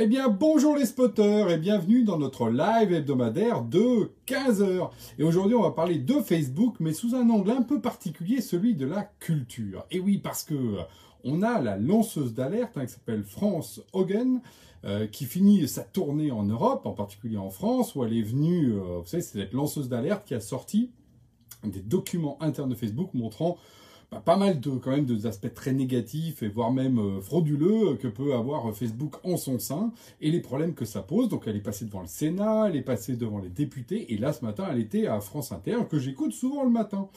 Eh bien, bonjour les spotters et bienvenue dans notre live hebdomadaire de 15h. Et aujourd'hui, on va parler de Facebook, mais sous un angle un peu particulier, celui de la culture. Et oui, parce que euh, on a la lanceuse d'alerte hein, qui s'appelle France Hogan, euh, qui finit sa tournée en Europe, en particulier en France, où elle est venue, euh, vous savez, c'est cette lanceuse d'alerte qui a sorti des documents internes de Facebook montrant bah, pas mal de quand même d'aspects très négatifs et voire même euh, frauduleux que peut avoir Facebook en son sein et les problèmes que ça pose. Donc elle est passée devant le Sénat, elle est passée devant les députés et là ce matin elle était à France Inter que j'écoute souvent le matin.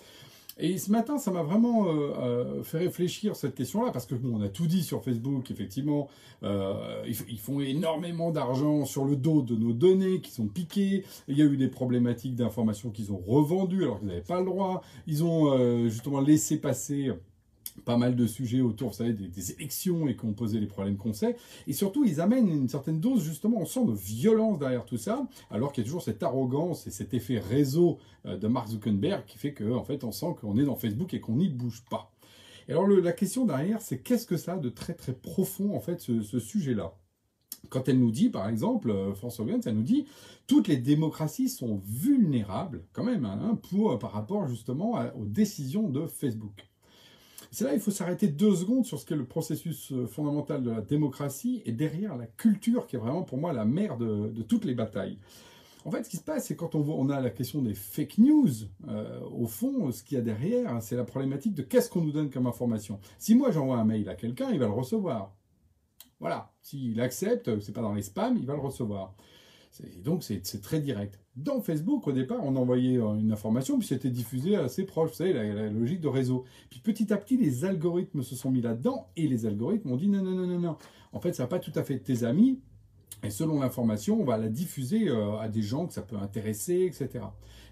Et ce matin, ça m'a vraiment euh, euh, fait réfléchir cette question-là, parce que bon, on a tout dit sur Facebook, effectivement, euh, ils, font énormément d'argent sur le dos de nos données qui sont piquées. Il y a eu des problématiques d'information qu'ils ont revendues alors qu'ils n'avaient pas le droit. Ils ont justement laissé passer pas mal de sujets autour, vous savez, des, élections et qui ont posé les problèmes qu'on sait. Et surtout, ils amènent une certaine dose, justement, on sent de violence derrière tout ça, alors qu'il y a toujours cette arrogance et cet effet réseau euh, de Mark Zuckerberg qui fait qu'en en fait, on sent qu'on est dans Facebook et qu'on n'y bouge pas. Et alors, la question derrière, c'est qu'est-ce que ça a de très très profond, en fait, ce, sujet-là? Quand elle nous dit, par exemple, euh, François Hollande, elle nous dit, toutes les démocraties sont vulnérables, quand même, hein, pour, par rapport justement aux décisions de Facebook. C'est là il faut s'arrêter deux secondes sur ce qu'est le processus euh, fondamental de la démocratie et derrière la culture qui est vraiment pour moi la mère de, toutes les batailles. En fait, ce qui se passe, c'est quand on, on, a la question des fake news, euh, au fond, ce qu'il y a derrière, c'est la problématique de qu'est-ce qu'on nous donne comme information. Si moi j'envoie un mail à quelqu'un, il va le recevoir. Voilà. S'il accepte, c'est pas dans les spams, il va le recevoir. Donc c'est très direct. Dans Facebook, au départ, on envoyait euh, une information, puis c'était diffusé assez proche, vous savez, la, logique de réseau. Puis petit à petit, les algorithmes se sont mis là-dedans, et les algorithmes ont dit non, non, non, non, non. En fait, ça n'a pas tout à fait tes amis, et selon l'information, on va la diffuser euh, à des gens que ça peut intéresser, etc.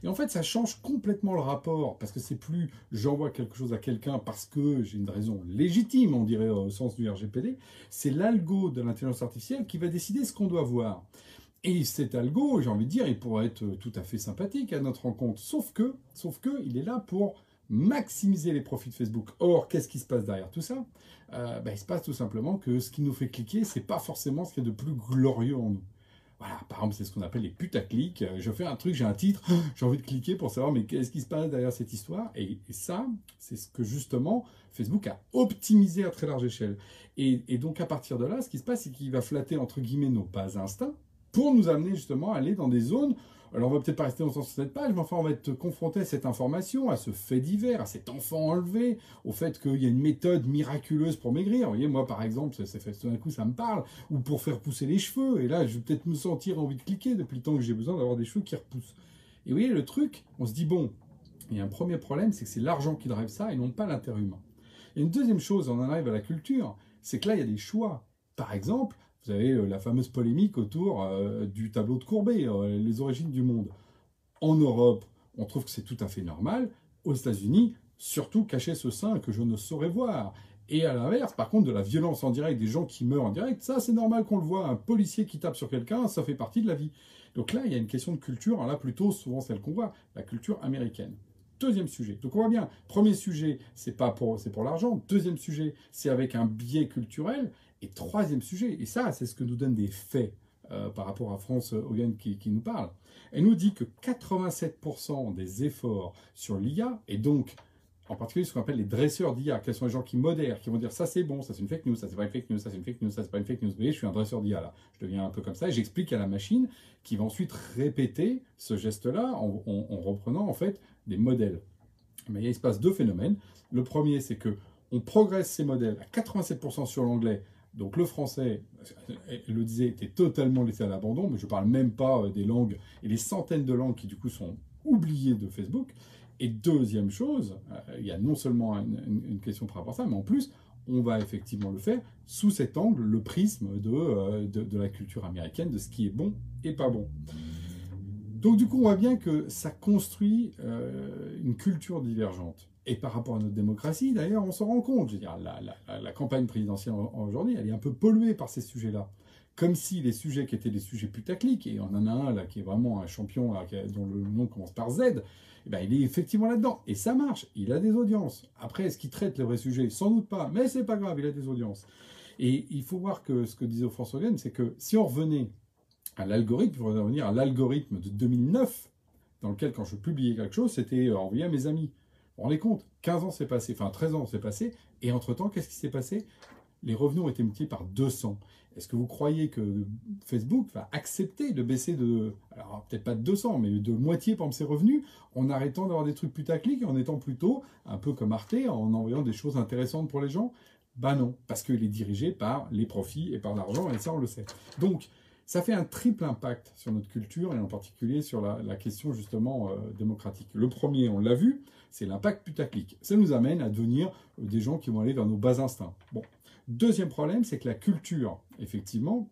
Et en fait, ça change complètement le rapport, parce que c'est plus j'envoie quelque chose à quelqu'un parce que j'ai une raison légitime, on dirait au sens du RGPD, c'est l'algo de l'intelligence artificielle qui va décider ce qu'on doit voir. Et cet algo, j'ai envie de dire, il pourrait être tout à fait sympathique à notre rencontre. Sauf que, sauf que, il est là pour maximiser les profits de Facebook. Or, qu'est-ce qui se passe derrière tout ça? Euh, ben, Il se passe tout simplement que ce qui nous fait cliquer, c'est pas forcément ce qui est de plus glorieux en nous. Voilà, par exemple, c'est ce qu'on appelle les putaclics. Euh, je fais un truc, j'ai un titre, j'ai envie de cliquer pour savoir mais qu'est-ce qui se passe derrière cette histoire? Et, ça, c'est ce que justement Facebook a optimisé à très large échelle. Et, et donc à partir de là, ce qui se passe, c'est qu'il va flatter entre guillemets nos bas instincts pour nous amener justement à aller dans des zones. Alors on va peut-être pas rester longtemps sur cette page, mais enfin on va être confronté à cette information, à ce fait divers, à cet enfant enlevé, au fait qu'il y a une méthode miraculeuse pour maigrir. Vous voyez, moi par exemple, ça, fait tout d'un coup ça me parle, ou pour faire pousser les cheveux. Et là, je vais peut-être me sentir envie de cliquer depuis le temps que j'ai besoin d'avoir des cheveux qui repoussent. Et vous voyez, le truc, on se dit bon, il y a un premier problème, c'est que c'est l'argent qui drive ça et non pas l'inter humain. Et une deuxième chose, on en arrive à la culture, c'est que là il y a des choix. Par exemple, vous avez euh, la fameuse polémique autour euh, du tableau de Courbet, euh, les origines du monde. En Europe, on trouve que c'est tout à fait normal. Aux États-Unis, surtout cacher ce sein que je ne saurais voir. Et à l'inverse, par contre, de la violence en direct, des gens qui meurent en direct, ça c'est normal qu'on le voit. Un policier qui tape sur quelqu'un, ça fait partie de la vie. Donc là, il y a une question de culture, là plutôt souvent celle qu'on voit, la culture américaine. Deuxième sujet. Donc on voit bien, premier sujet, c'est pas pour, pour l'argent. Deuxième sujet, c'est avec un biais culturel. Et troisième sujet, et ça, c'est ce que nous donnent des faits euh, par rapport à France Hogan qui, qui, nous parle. Elle nous dit que 87% des efforts sur l'IA, et donc en particulier ce qu'on appelle les dresseurs d'IA, quels sont les gens qui modèrent, qui vont dire ça c'est bon, ça c'est une fake news, ça c'est pas une fake news, ça c'est une fake news, ça c'est pas une fake news. Vous voyez, je suis un dresseur d'IA là. Je deviens un peu comme ça et j'explique à la machine qui va ensuite répéter ce geste-là en, reprenant en fait des modèles. Mais il se passe deux phénomènes. Le premier, c'est que on progresse ces modèles à 87% sur l'anglais donc le français, elle le disait, était totalement laissé à l'abandon, mais je ne parle même pas euh, des langues et les centaines de langues qui du coup sont oubliées de Facebook. Et deuxième chose, euh, il y a non seulement une, question par rapport à ça, mais en plus, on va effectivement le faire sous cet angle, le prisme de, euh, de, la culture américaine, de ce qui est bon et pas bon. Donc du coup, on voit bien que ça construit euh, une culture divergente. Et par rapport à notre démocratie, d'ailleurs, on s'en rend compte. Je veux dire, la, campagne présidentielle aujourd'hui, elle est un peu polluée par ces sujets-là. Comme si les sujets qui étaient des sujets putaclic, et on en a un là qui est vraiment un champion dont le nom commence par Z, eh ben, il est effectivement là-dedans. Et ça marche. Il a des audiences. Après, est-ce qu'il traite les vrais sujets Sans doute pas. Mais c'est pas grave, il a des audiences. Et il faut voir que ce que disait François Hogan, c'est que si on revenait l'algorithme, revenir à l'algorithme de 2009, dans lequel, quand je publiais quelque chose, c'était euh, envoyé à mes amis. Vous vous compte 15 ans s'est passé, enfin 13 ans s'est passé, et entre-temps, qu'est-ce qui s'est passé? Les revenus ont été multipliés par 200. Est-ce que vous croyez que Facebook va accepter de baisser de, alors peut-être pas de 200, mais de moitié, par ses revenus, en arrêtant d'avoir des trucs putaclic et en étant plutôt un peu comme Arte, en envoyant des choses intéressantes pour les gens? Ben non, parce qu'il est dirigé par les profits et par l'argent, et ça on le sait. Donc, ça fait un triple impact sur notre culture et en particulier sur la, question justement euh, démocratique. Le premier, on l'a vu, c'est l'impact putaclic. Ça nous amène à devenir euh, des gens qui vont aller vers nos bas instincts. Bon. Deuxième problème, c'est que la culture, effectivement,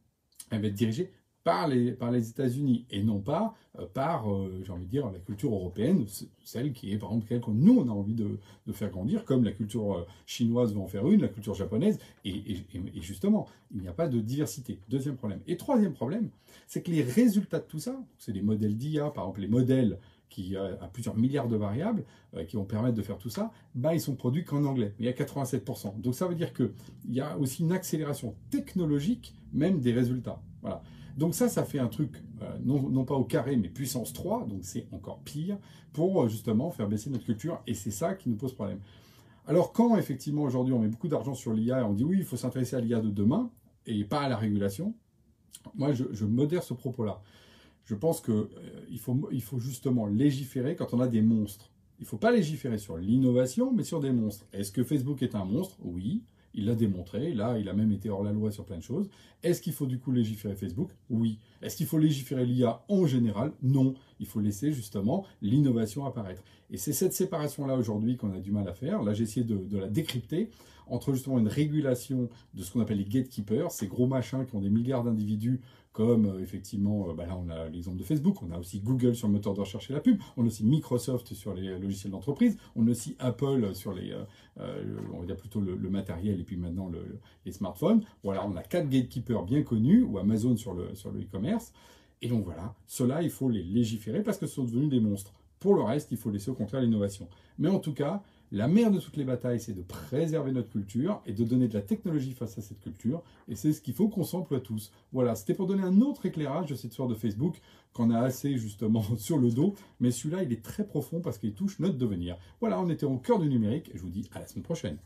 elle va être dirigée par les, États-Unis et non pas euh, par, euh, j'ai envie de dire, la culture européenne, celle qui est par exemple celle que nous on a envie de, faire grandir, comme la culture euh, chinoise va en faire une, la culture japonaise, et, justement, il n'y a pas de diversité. Deuxième problème. Et troisième problème, c'est que les résultats de tout ça, c'est des modèles d'IA, par exemple les modèles qui a plusieurs milliards de variables qui vont permettre de faire tout ça, bah, ils sont produits qu'en anglais. Y a 87%. Donc ça veut dire qu'il y a aussi une accélération technologique même des résultats. Voilà. Donc ça, ça fait un truc, euh, non, pas au carré, mais puissance 3, donc c'est encore pire, pour euh, justement faire baisser notre culture, et c'est ça qui nous pose problème. Alors quand effectivement aujourd'hui on met beaucoup d'argent sur l'IA et on dit oui, il faut s'intéresser à l'IA de demain, et pas à la régulation, moi je, modère ce propos-là. Je pense qu'il euh, faut, il faut justement légiférer quand on a des monstres. Il ne faut pas légiférer sur l'innovation, mais sur des monstres. Est-ce que Facebook est un monstre? Oui. Il l'a démontré, là, il a même été hors la loi sur plein de choses. Est-ce qu'il faut du coup légiférer Facebook? Oui. Est-ce qu'il faut légiférer l'IA en général? Non. Il faut laisser justement l'innovation apparaître. Et c'est cette séparation-là aujourd'hui qu'on a du mal à faire. Là, j'ai essayé de, la décrypter entre justement une régulation de ce qu'on appelle les gatekeepers, ces gros machins qui ont des milliards d'individus comme euh, effectivement, euh, bah là on a l'exemple de Facebook, on a aussi Google sur le moteur de recherche et la pub, on a aussi Microsoft sur les logiciels d'entreprise, on a aussi Apple sur les, euh, plutôt le, matériel et puis maintenant les smartphones. Voilà, on a quatre gatekeepers bien connus, ou Amazon sur le sur e-commerce. Et donc voilà, ceux-là, il faut les légiférer parce que ce sont devenus des monstres. Pour le reste, il faut laisser au contraire l'innovation. Mais en tout cas, la mère de toutes les batailles, c'est de préserver notre culture et de donner de la technologie face à cette culture. Et c'est ce qu'il faut qu'on s'emploie tous. Voilà, c'était pour donner un autre éclairage de cette histoire de Facebook qu'on a assez justement sur le dos. Mais celui-là, il est très profond parce qu'il touche notre devenir. Voilà, on était au cœur du numérique et je vous dis à la semaine prochaine.